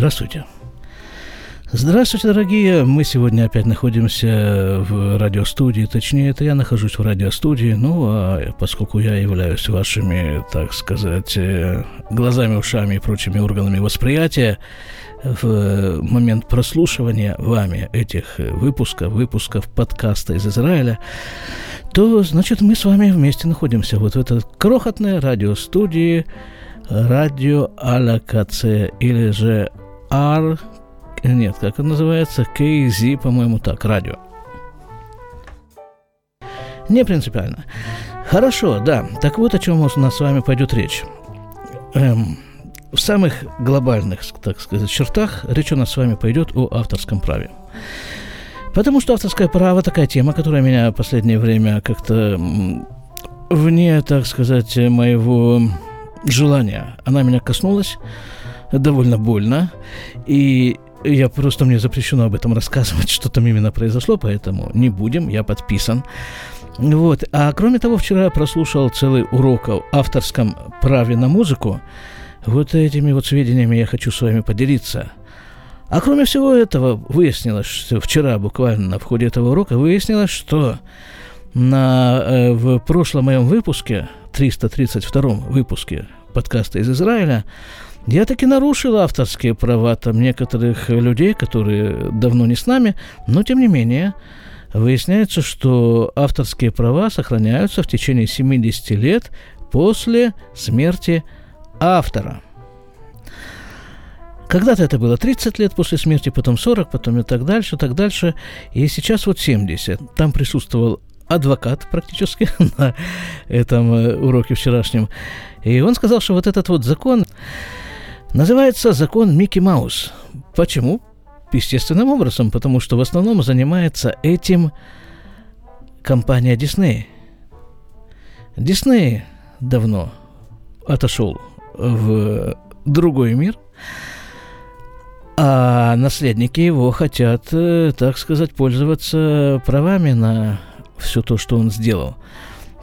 Здравствуйте. Здравствуйте, дорогие! Мы сегодня опять находимся в радиостудии, точнее, это я нахожусь в радиостудии, ну, а поскольку я являюсь вашими, так сказать, э, глазами, ушами и прочими органами восприятия, в момент прослушивания вами этих выпусков, выпусков подкаста из Израиля, то, значит, мы с вами вместе находимся вот в этой крохотной радиостудии радио Алякаце или же R нет, как это называется? KZ, по-моему, так, радио. Не принципиально. Хорошо, да. Так вот, о чем у нас с вами пойдет речь. Эм, в самых глобальных, так сказать, чертах речь у нас с вами пойдет о авторском праве. Потому что авторское право такая тема, которая меня в последнее время как-то вне, так сказать, моего желания. Она меня коснулась довольно больно. И я просто мне запрещено об этом рассказывать, что там именно произошло, поэтому не будем, я подписан. Вот. А кроме того, вчера я прослушал целый урок о авторском праве на музыку. Вот этими вот сведениями я хочу с вами поделиться. А кроме всего этого, выяснилось, что вчера буквально в ходе этого урока выяснилось, что на, э, в прошлом моем выпуске, 332 выпуске подкаста из Израиля, я таки нарушил авторские права там некоторых людей, которые давно не с нами, но тем не менее выясняется, что авторские права сохраняются в течение 70 лет после смерти автора. Когда-то это было 30 лет после смерти, потом 40, потом и так дальше, так дальше. И сейчас вот 70. Там присутствовал адвокат практически на этом э, уроке вчерашнем. И он сказал, что вот этот вот закон Называется закон Микки Маус. Почему? Естественным образом, потому что в основном занимается этим компания Дисней. Дисней давно отошел в другой мир, а наследники его хотят, э, так сказать, пользоваться правами на все то, что он сделал.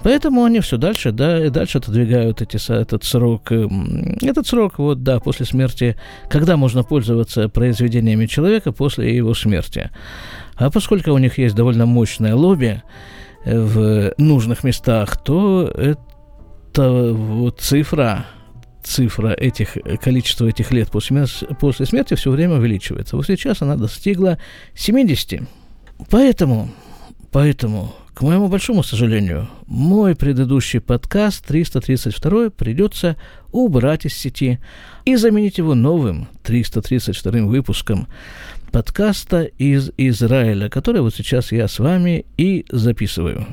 Поэтому они все дальше, да, и дальше отодвигают эти, этот срок, эм, этот срок, вот, да, после смерти, когда можно пользоваться произведениями человека после его смерти. А поскольку у них есть довольно мощное лобби э, в нужных местах, то это вот цифра, цифра этих, количества этих лет после, после смерти все время увеличивается. Вот сейчас она достигла 70. Поэтому, поэтому к моему большому сожалению, мой предыдущий подкаст 332 придется убрать из сети и заменить его новым 332 выпуском подкаста из Израиля, который вот сейчас я с вами и записываю.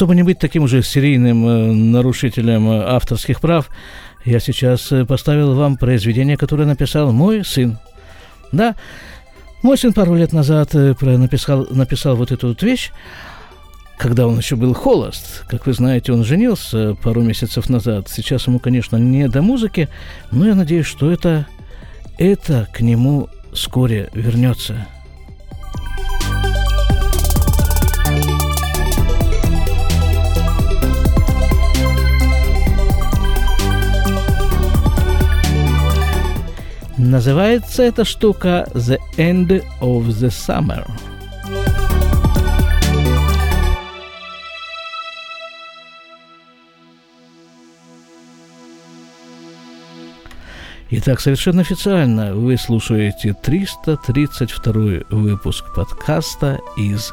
Чтобы не быть таким уже серийным э, нарушителем э, авторских прав, я сейчас э, поставил вам произведение, которое написал мой сын. Да, мой сын пару лет назад написал, написал вот эту вот вещь, когда он еще был холост. Как вы знаете, он женился пару месяцев назад. Сейчас ему, конечно, не до музыки, но я надеюсь, что это, это к нему вскоре вернется. Называется эта штука «The End of the Summer». Итак, совершенно официально вы слушаете 332 выпуск подкаста из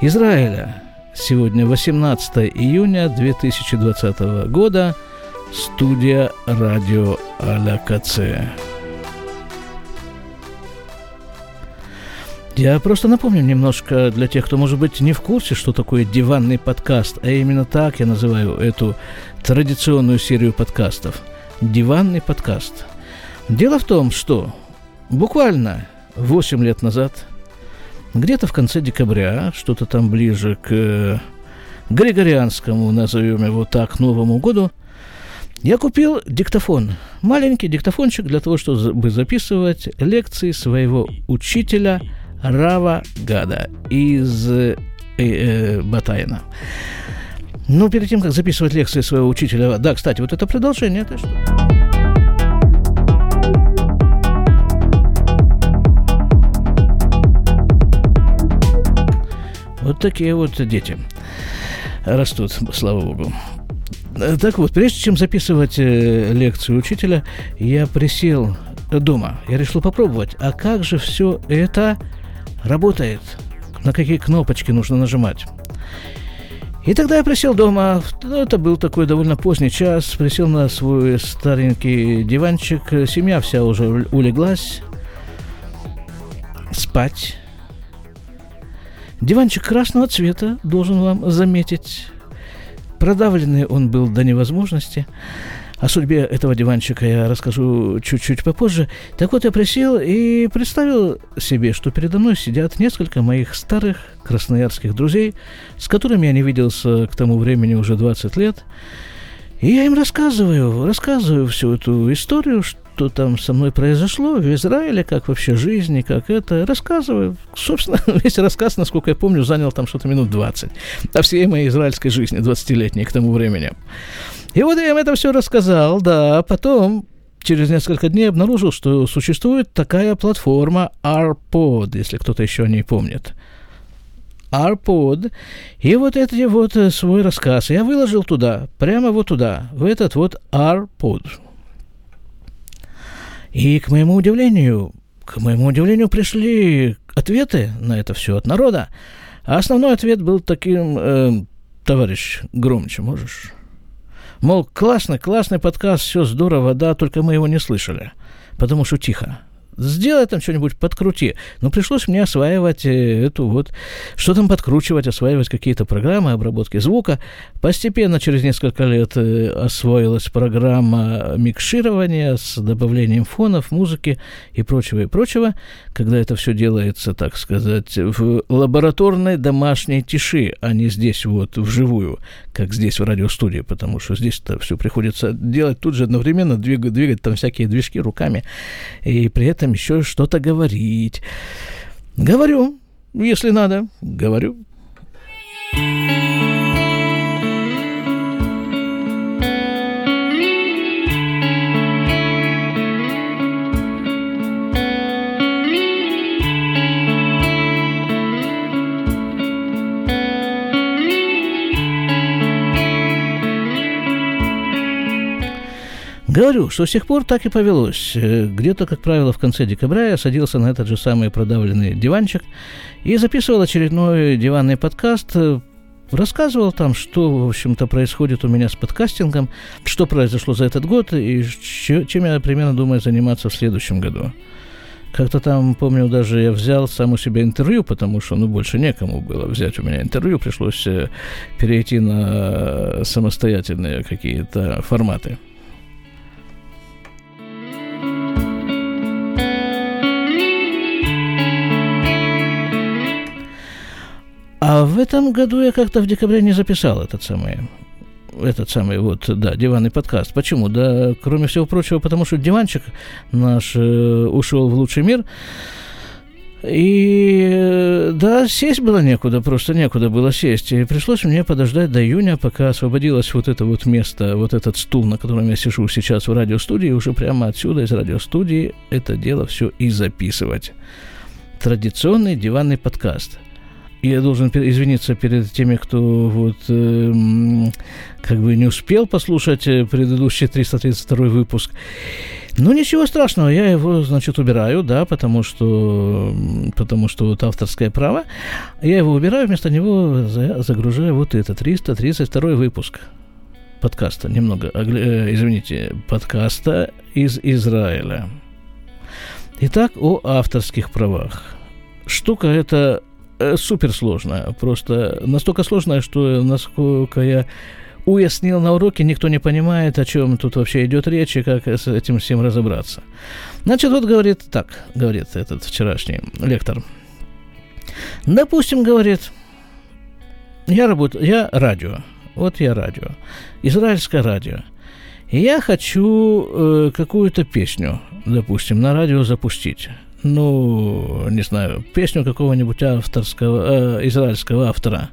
Израиля. Сегодня 18 июня 2020 года. Студия радио Аля Каце. Я просто напомню немножко для тех, кто, может быть, не в курсе, что такое диванный подкаст, а именно так я называю эту традиционную серию подкастов. Диванный подкаст. Дело в том, что буквально 8 лет назад, где-то в конце декабря, что-то там ближе к Григорианскому, назовем его так, Новому году, Я купил диктофон, маленький диктофончик для того, чтобы записывать лекции своего учителя Рава Гада из э, э, Батайна. Ну, перед тем, как записывать лекции своего учителя... Да, кстати, вот это продолжение, это что? Вот такие вот дети растут, слава богу. Так вот, прежде чем записывать э, лекцию учителя, я присел дома. Я решил попробовать, а как же все это работает? На какие кнопочки нужно нажимать? И тогда я присел дома, это был такой довольно поздний час, присел на свой старенький диванчик, семья вся уже улеглась спать. Диванчик красного цвета, должен вам заметить. Продавленный он был до невозможности. О судьбе этого диванчика я расскажу чуть-чуть попозже. Так вот, я присел и представил себе, что передо мной сидят несколько моих старых красноярских друзей, с которыми я не виделся к тому времени уже 20 лет. И я им рассказываю, рассказываю всю эту историю, что там со мной произошло в Израиле, как вообще жизнь, как это. Рассказываю. Собственно, весь рассказ, насколько я помню, занял там что-то минут 20. О всей моей израильской жизни, 20-летней к тому времени. И вот я им это все рассказал, да, потом через несколько дней обнаружил, что существует такая платформа ARPod, если кто-то еще о ней помнит. ARPod. И вот этот вот э, свой рассказ я выложил туда, прямо вот туда, в этот вот ARPod. И, к моему удивлению, к моему удивлению, пришли ответы на это все от народа. А основной ответ был таким, э, товарищ, громче можешь? Мол, классный, классный подкаст, все здорово, да, только мы его не слышали, потому что тихо сделай там что-нибудь, подкрути. Но пришлось мне осваивать э, эту вот, что там подкручивать, осваивать какие-то программы обработки звука. Постепенно, через несколько лет, э, освоилась программа микширования с добавлением фонов, музыки и прочего, и прочего, когда это все делается, так сказать, в лабораторной домашней тиши, а не здесь вот вживую, как здесь в радиостудии, потому что здесь-то все приходится делать тут же одновременно, двигать, двигать там всякие движки руками, и при этом этом еще что-то говорить. Говорю, если надо, говорю. Говорю, что с тех пор так и повелось. Э, где-то, как правило, в конце декабря я садился на этот же самый продавленный диванчик и записывал очередной диванный подкаст, э, рассказывал там, что, в общем-то, происходит у меня с подкастингом, что произошло за этот год и чем я примерно думаю заниматься в следующем году. Как-то там, помню, даже я взял сам у себя интервью, потому что, ну, больше некому было взять у меня интервью, пришлось э, перейти на самостоятельные какие-то форматы. А в этом году я как-то в декабре не записал этот самый этот самый вот, да, диванный подкаст. Почему? Да, кроме всего прочего, потому что диванчик наш э, ушел в лучший мир. И да, сесть было некуда, просто некуда было сесть. И пришлось мне подождать до июня, пока освободилось вот это вот место, вот этот стул, на котором я сижу сейчас в радиостудии, уже прямо отсюда, из радиостудии, это дело все и записывать. Традиционный диванный подкаст – я должен извиниться перед теми, кто вот э, как бы не успел послушать э, предыдущий 332 выпуск. Ну, ничего страшного, я его, значит, убираю, да, потому что, потому что вот авторское право. Я его убираю, вместо него загружаю вот это, 332 выпуск подкаста, немного, э, извините, подкаста из Израиля. Итак, о авторских правах. Штука эта Э, суперсложная. Просто настолько сложная, что, насколько я уяснил на уроке, никто не понимает, о чем тут вообще идет речь и как с этим всем разобраться. Значит, вот говорит так, говорит этот вчерашний лектор. Допустим, говорит, я работаю, я радио, вот я радио, израильское радио. я хочу э, какую-то песню, допустим, на радио запустить. Ну, не знаю, песню какого-нибудь авторского, э, израильского автора.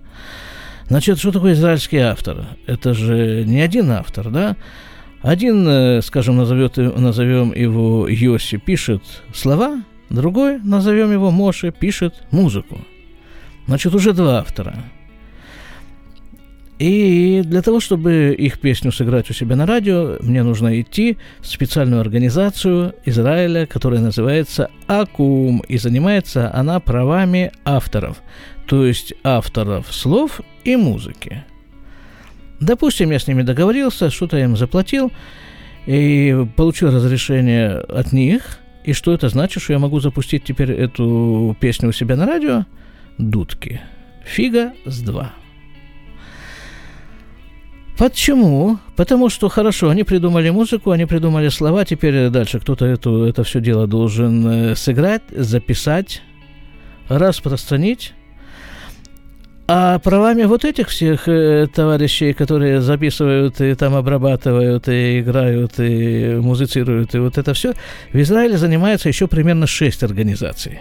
Значит, что такое израильский автор? Это же не один автор, да? Один, э, скажем, назовет, назовем его Йоси, пишет слова, другой, назовем его Моше, пишет музыку. Значит, уже два автора – и для того, чтобы их песню сыграть у себя на радио, мне нужно идти в специальную организацию Израиля, которая называется АКУМ, и занимается она правами авторов, то есть авторов слов и музыки. Допустим, я с ними договорился, что-то я им заплатил, и получил разрешение от них, и что это значит, что я могу запустить теперь эту песню у себя на радио? Дудки. Фига с два. Почему? Потому что хорошо, они придумали музыку, они придумали слова, теперь дальше кто-то это, это все дело должен э, сыграть, записать, распространить. А правами вот этих всех э, товарищей, которые записывают и там обрабатывают, и играют, и музицируют, и вот это все, в Израиле занимается еще примерно шесть организаций.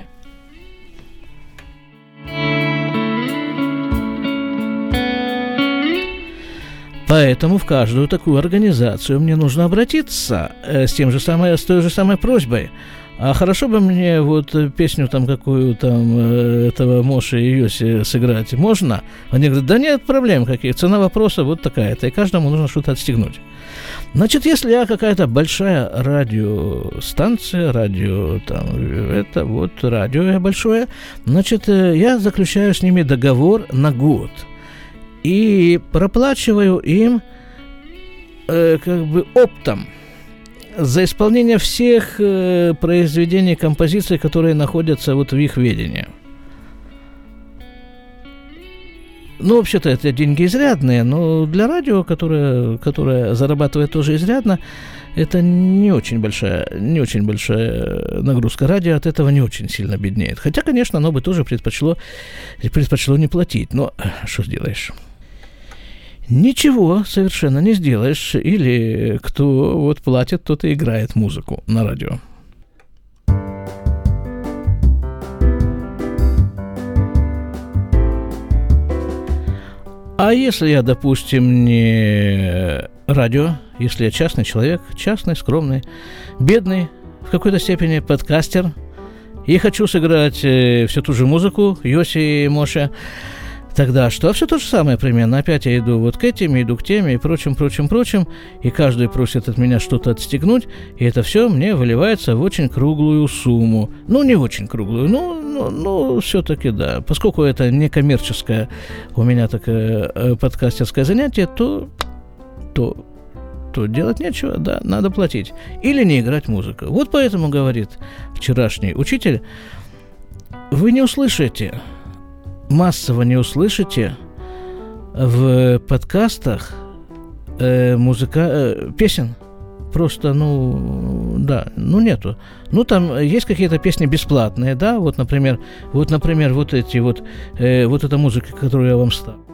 Поэтому в каждую такую организацию мне нужно обратиться э, с, тем же самой, с той же самой просьбой. А хорошо бы мне вот песню там какую там э, этого Моши и Йоси сыграть можно? Они говорят, да нет проблем каких, цена вопроса вот такая-то, и каждому нужно что-то отстегнуть. Значит, если я какая-то большая радиостанция, радио, там, это вот радио большое, значит, э, я заключаю с ними договор на год – и проплачиваю им э, как бы оптом за исполнение всех э, произведений композиций, которые находятся вот в их ведении. Ну, вообще-то это деньги изрядные, но для радио, которое, которое зарабатывает тоже изрядно, это не очень большая, не очень большая нагрузка. Радио от этого не очень сильно беднеет. Хотя, конечно, оно бы тоже предпочло, предпочло не платить. Но что сделаешь? Ничего совершенно не сделаешь. Или кто вот платит, тот и играет музыку на радио. А если я, допустим, не радио, если я частный человек, частный, скромный, бедный, в какой-то степени подкастер, и хочу сыграть э, всю ту же музыку Йоси и Моша, Тогда что? Все то же самое примерно. Опять я иду вот к этим, иду к теме и прочим, прочим, прочим. И каждый просит от меня что-то отстегнуть. И это все мне выливается в очень круглую сумму. Ну, не очень круглую, но, но, но все-таки да. Поскольку это не коммерческое у меня такое э, подкастерское занятие, то, то то делать нечего, да, надо платить. Или не играть музыку. Вот поэтому, говорит вчерашний учитель, вы не услышите массово не услышите в подкастах э, музыка, э, песен. Просто, ну, да, ну нету. Ну, там есть какие-то песни бесплатные, да, вот, например, вот, например, вот эти вот, э, вот эта музыка, которую я вам ставлю.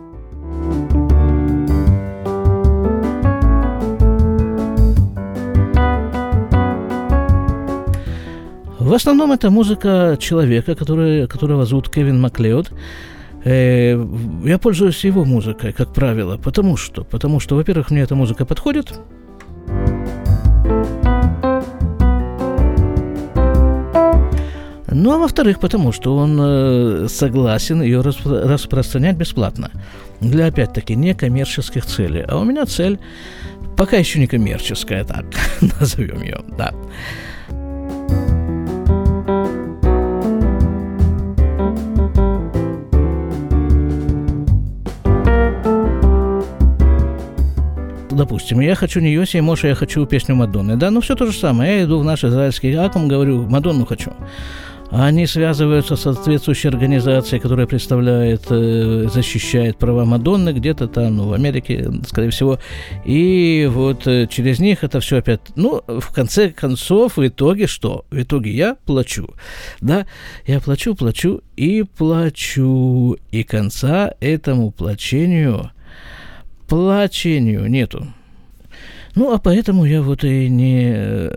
В основном это музыка человека, который, которого зовут Кевин Маклеод. Э, я пользуюсь его музыкой, как правило, потому что, потому что, во-первых, мне эта музыка подходит, Ну, а во-вторых, потому что он э, согласен ее распро- распространять бесплатно. Для, опять-таки, некоммерческих целей. А у меня цель пока еще не коммерческая, так назовем ее, да. Допустим, я хочу не Йоси, Моша, я хочу песню Мадонны. Да, ну все то же самое. Я иду в наш израильский акум, говорю, Мадонну хочу. Они связываются с соответствующей организацией, которая представляет, э, защищает права Мадонны где-то там, ну, в Америке, скорее всего. И вот э, через них это все опять... Ну, в конце концов, в итоге что? В итоге я плачу. Да, я плачу, плачу и плачу. И конца этому плачению плачению нету. Ну, а поэтому я вот и не,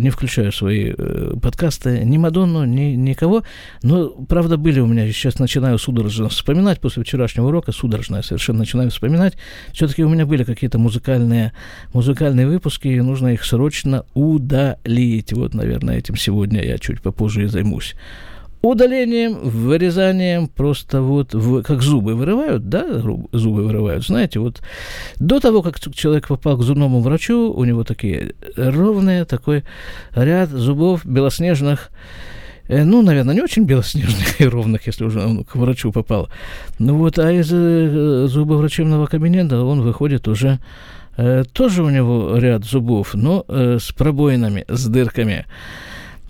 не включаю свои э, подкасты ни Мадонну, ни никого. Но, правда, были у меня, сейчас начинаю судорожно вспоминать, после вчерашнего урока, судорожно я совершенно начинаю вспоминать. Все-таки у меня были какие-то музыкальные, музыкальные выпуски, и нужно их срочно удалить. Вот, наверное, этим сегодня я чуть попозже и займусь удалением, вырезанием, просто вот в, как зубы вырывают, да, зубы вырывают, знаете, вот до того, как человек попал к зубному врачу, у него такие ровные, такой ряд зубов белоснежных, э, ну, наверное, не очень белоснежных и ровных, если уже он к врачу попал. Ну вот, а из э, зубоврачебного кабинета он выходит уже э, тоже у него ряд зубов, но с пробоинами, с дырками.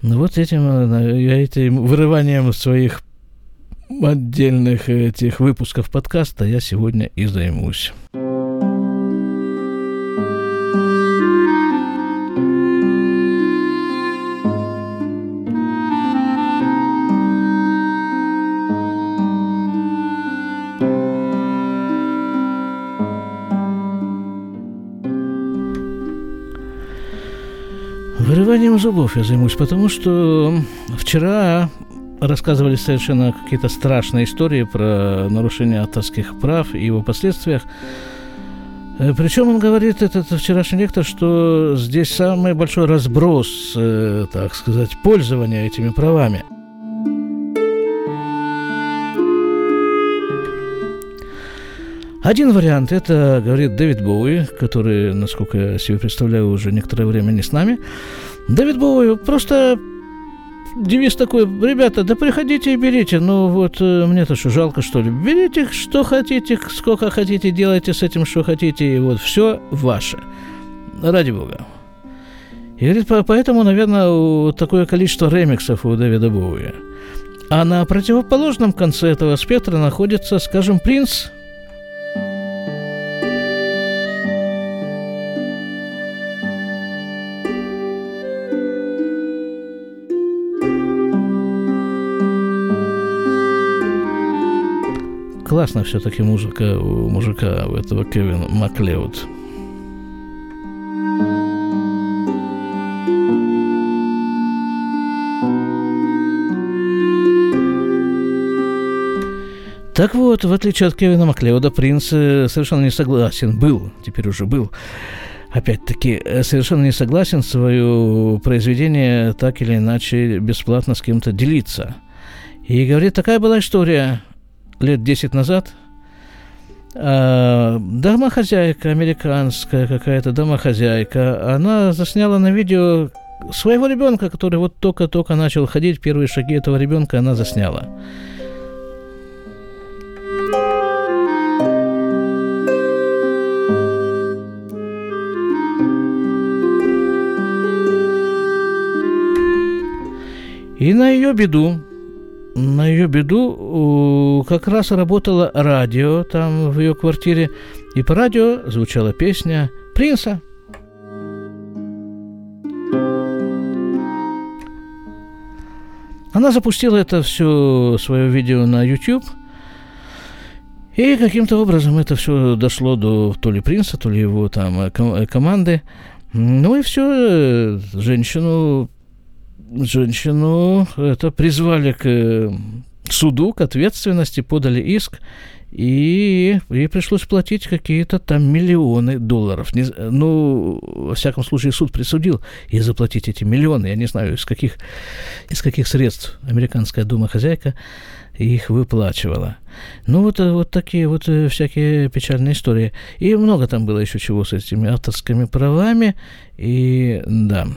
Ну, вот этим, э, я этим вырыванием своих отдельных этих выпусков подкаста я сегодня и займусь. Вырыванием зубов я займусь, потому что вчера рассказывали совершенно какие-то страшные истории про нарушение авторских прав и его последствиях. Э, Причем он говорит, этот вчерашний лектор, что здесь самый большой разброс, э, так сказать, пользования этими правами – Один вариант – это, говорит Дэвид Боуи, который, насколько я себе представляю, уже некоторое время не с нами. Дэвид Боуи просто девиз такой, ребята, да приходите и берите, ну вот э, мне-то что, жалко что ли? Берите, что хотите, сколько хотите, делайте с этим, что хотите, и вот все ваше. Ради бога. И говорит, поэтому, наверное, такое количество ремиксов у Дэвида Боуи. А на противоположном конце этого спектра находится, скажем, Принц – классно все-таки музыка у мужика, у этого Кевина Маклеуд. Так вот, в отличие от Кевина Маклеода, принц э, совершенно не согласен, был, теперь уже был, опять-таки, э, совершенно не согласен свое произведение так или иначе бесплатно с кем-то делиться. И говорит, такая была история лет 10 назад а, домохозяйка американская какая-то домохозяйка, она засняла на видео своего ребенка, который вот только-только начал ходить, первые шаги этого ребенка она засняла. И на ее беду на ее беду как раз работало радио там в ее квартире, и по радио звучала песня Принца. Она запустила это все свое видео на YouTube, и каким-то образом это все дошло до то ли принца, то ли его там команды. Ну и все, э, женщину женщину это призвали к э, суду, к ответственности, подали иск, и ей пришлось платить какие-то там миллионы долларов. Не, ну, во всяком случае, суд присудил ей заплатить эти миллионы. Я не знаю, из каких, из каких средств американская домохозяйка их выплачивала. Ну, вот, э, вот такие вот э, всякие печальные истории. И много там было еще чего с этими авторскими правами. И да.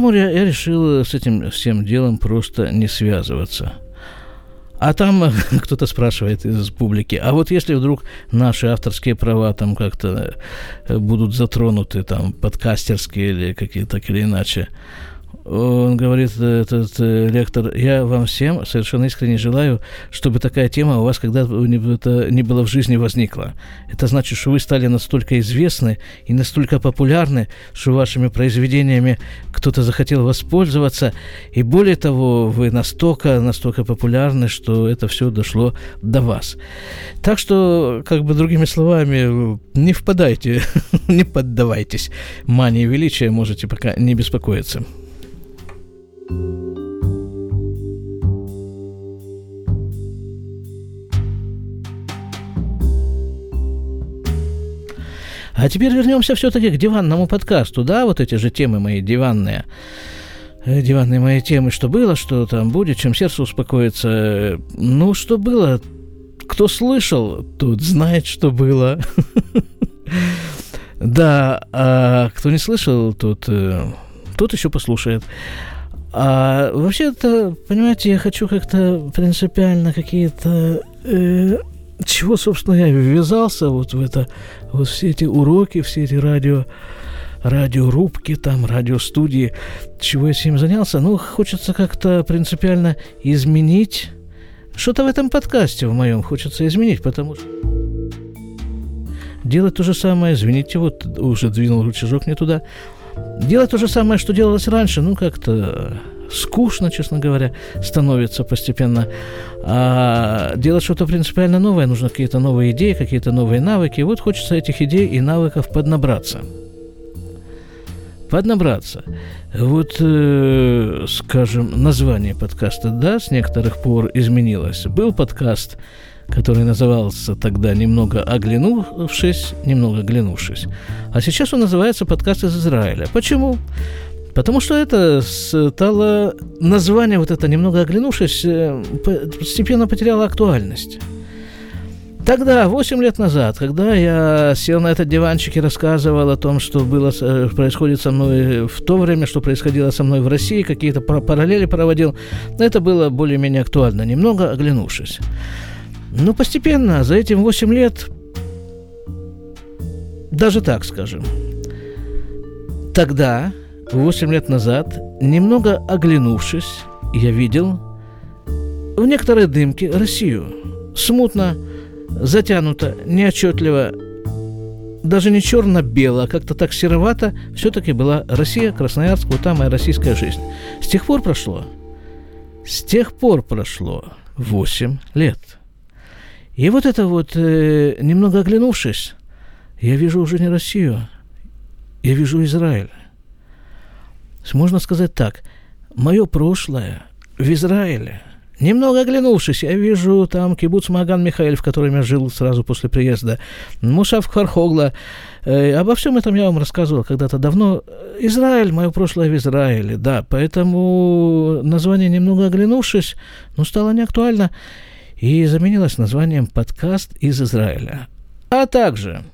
Поэтому я, решил с этим всем делом просто не связываться. А там кто-то спрашивает из публики, а вот если вдруг наши авторские права там как-то э, будут затронуты, там, подкастерские или какие-то так или иначе, он говорит, этот э, лектор, я вам всем совершенно искренне желаю, чтобы такая тема у вас когда-то не было в жизни возникла. Это значит, что вы стали настолько известны и настолько популярны, что вашими произведениями кто-то захотел воспользоваться. И более того, вы настолько, настолько популярны, что это все дошло до вас. Так что, как бы другими словами, не впадайте, не поддавайтесь мании величия, можете пока не беспокоиться. А теперь вернемся все-таки к диванному подкасту, да, вот эти же темы мои диванные. Э, диванные мои темы, что было, что там будет, чем сердце успокоится. Ну, что было, кто слышал, тот знает, что было. Да, а кто не слышал, тот, э, тот еще послушает. А вообще-то, понимаете, я хочу как-то принципиально какие-то... Э, чего, собственно, я ввязался вот в это, вот все эти уроки, все эти радио, радиорубки, там, радиостудии, чего я этим занялся. Ну, хочется как-то принципиально изменить что-то в этом подкасте в моем хочется изменить, потому что делать то же самое, извините, вот уже двинул рычажок не туда, Делать то же самое, что делалось раньше, ну, как-то скучно, честно говоря, становится постепенно. А делать что-то принципиально новое, нужно какие-то новые идеи, какие-то новые навыки. Вот хочется этих идей и навыков поднабраться. Поднабраться. Вот, э, скажем, название подкаста, да, с некоторых пор изменилось. Был подкаст который назывался тогда «Немного оглянувшись», «Немного оглянувшись». А сейчас он называется «Подкаст из Израиля». Почему? Потому что это стало название, вот это «Немного оглянувшись», э, постепенно потеряло актуальность. Тогда, 8 лет назад, когда я сел на этот диванчик и рассказывал о том, что было, э, происходит со мной в то время, что происходило со мной в России, какие-то параллели проводил, это было более-менее актуально, немного оглянувшись. Но постепенно, за этим 8 лет, даже так скажем, тогда, 8 лет назад, немного оглянувшись, я видел в некоторой дымке Россию. Смутно, затянуто, неотчетливо, даже не черно-бело, а как-то так серовато, все-таки была Россия, Красноярск, вот там моя российская жизнь. С тех пор прошло, с тех пор прошло 8 лет – и вот это вот, э, немного оглянувшись, я вижу уже не Россию, я вижу Израиль. Можно сказать так, мое прошлое в Израиле. Немного оглянувшись, я вижу там кибуц Маган Михаил, в котором я жил сразу после приезда, Мушав Хархогла. Э, обо всем этом я вам рассказывал когда-то давно. Израиль, мое прошлое в Израиле, да, поэтому название «Немного оглянувшись», ну, стало неактуально и заменилась названием «Подкаст из Израиля». А также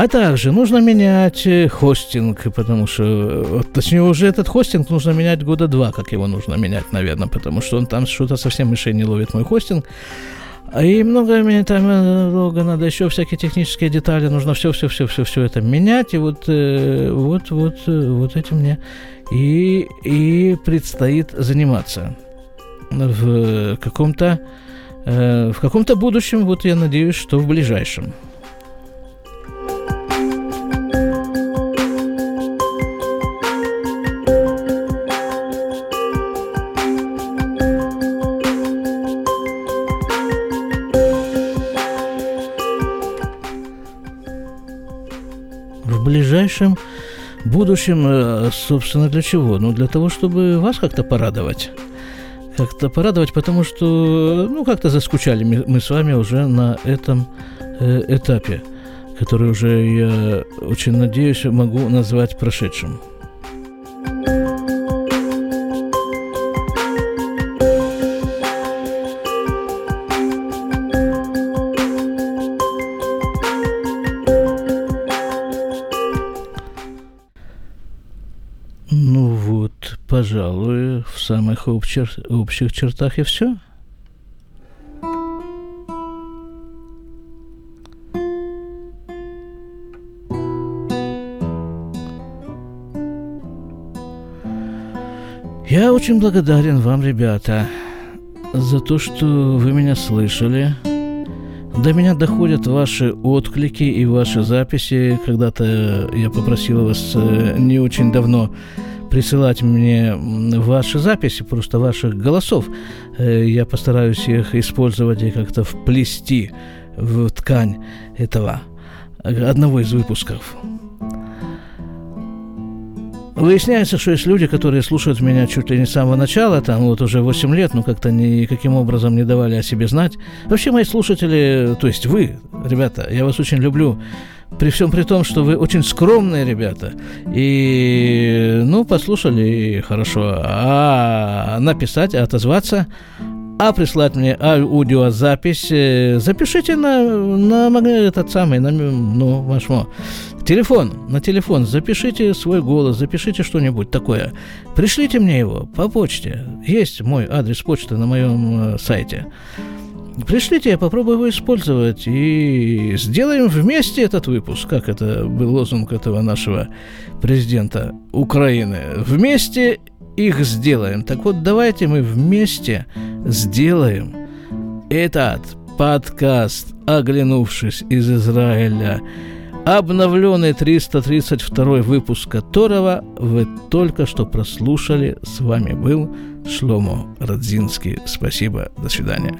А также нужно менять э, хостинг, потому что, точнее, уже этот хостинг нужно менять года два, как его нужно менять, наверное, потому что он там что-то совсем мышей не ловит, мой хостинг. А и много там э, долго надо еще всякие технические детали, нужно все, все, все, все, все это менять, и вот, э, вот, вот, э, вот этим мне и, и предстоит заниматься в каком-то в каком-то будущем, вот я надеюсь, что в ближайшем. Ближайшем будущем, э, собственно, для чего? Ну, для того, чтобы вас как-то порадовать. Как-то порадовать, потому что, ну, как-то заскучали мы с вами уже на этом э, этапе, который уже, я очень надеюсь, могу назвать прошедшим. Самых общих, общих чертах и все. Я очень благодарен вам, ребята, за то, что вы меня слышали. До меня доходят ваши отклики и ваши записи. Когда-то я попросил вас э, не очень давно присылать мне ваши записи, просто ваших голосов. Э, я постараюсь их использовать и как-то вплести в ткань этого одного из выпусков. Выясняется, что есть люди, которые слушают меня чуть ли не с самого начала, там вот уже 8 лет, ну как-то никаким образом не давали о себе знать. Вообще мои слушатели, то есть вы, ребята, я вас очень люблю, при всем при том, что вы очень скромные ребята. И, ну, послушали, и хорошо. А написать, отозваться, а прислать мне аудиозапись, э, запишите на, на этот самый, на, ну, вашмо, Телефон, на телефон запишите свой голос, запишите что-нибудь такое. Пришлите мне его по почте. Есть мой адрес почты на моем э, сайте. Пришлите, я попробую его использовать и сделаем вместе этот выпуск, как это был лозунг этого нашего президента Украины. Вместе их сделаем. Так вот, давайте мы вместе сделаем этот подкаст, оглянувшись из Израиля, обновленный 332 выпуск которого вы только что прослушали. С вами был Шломо Радзинский. Спасибо. До свидания.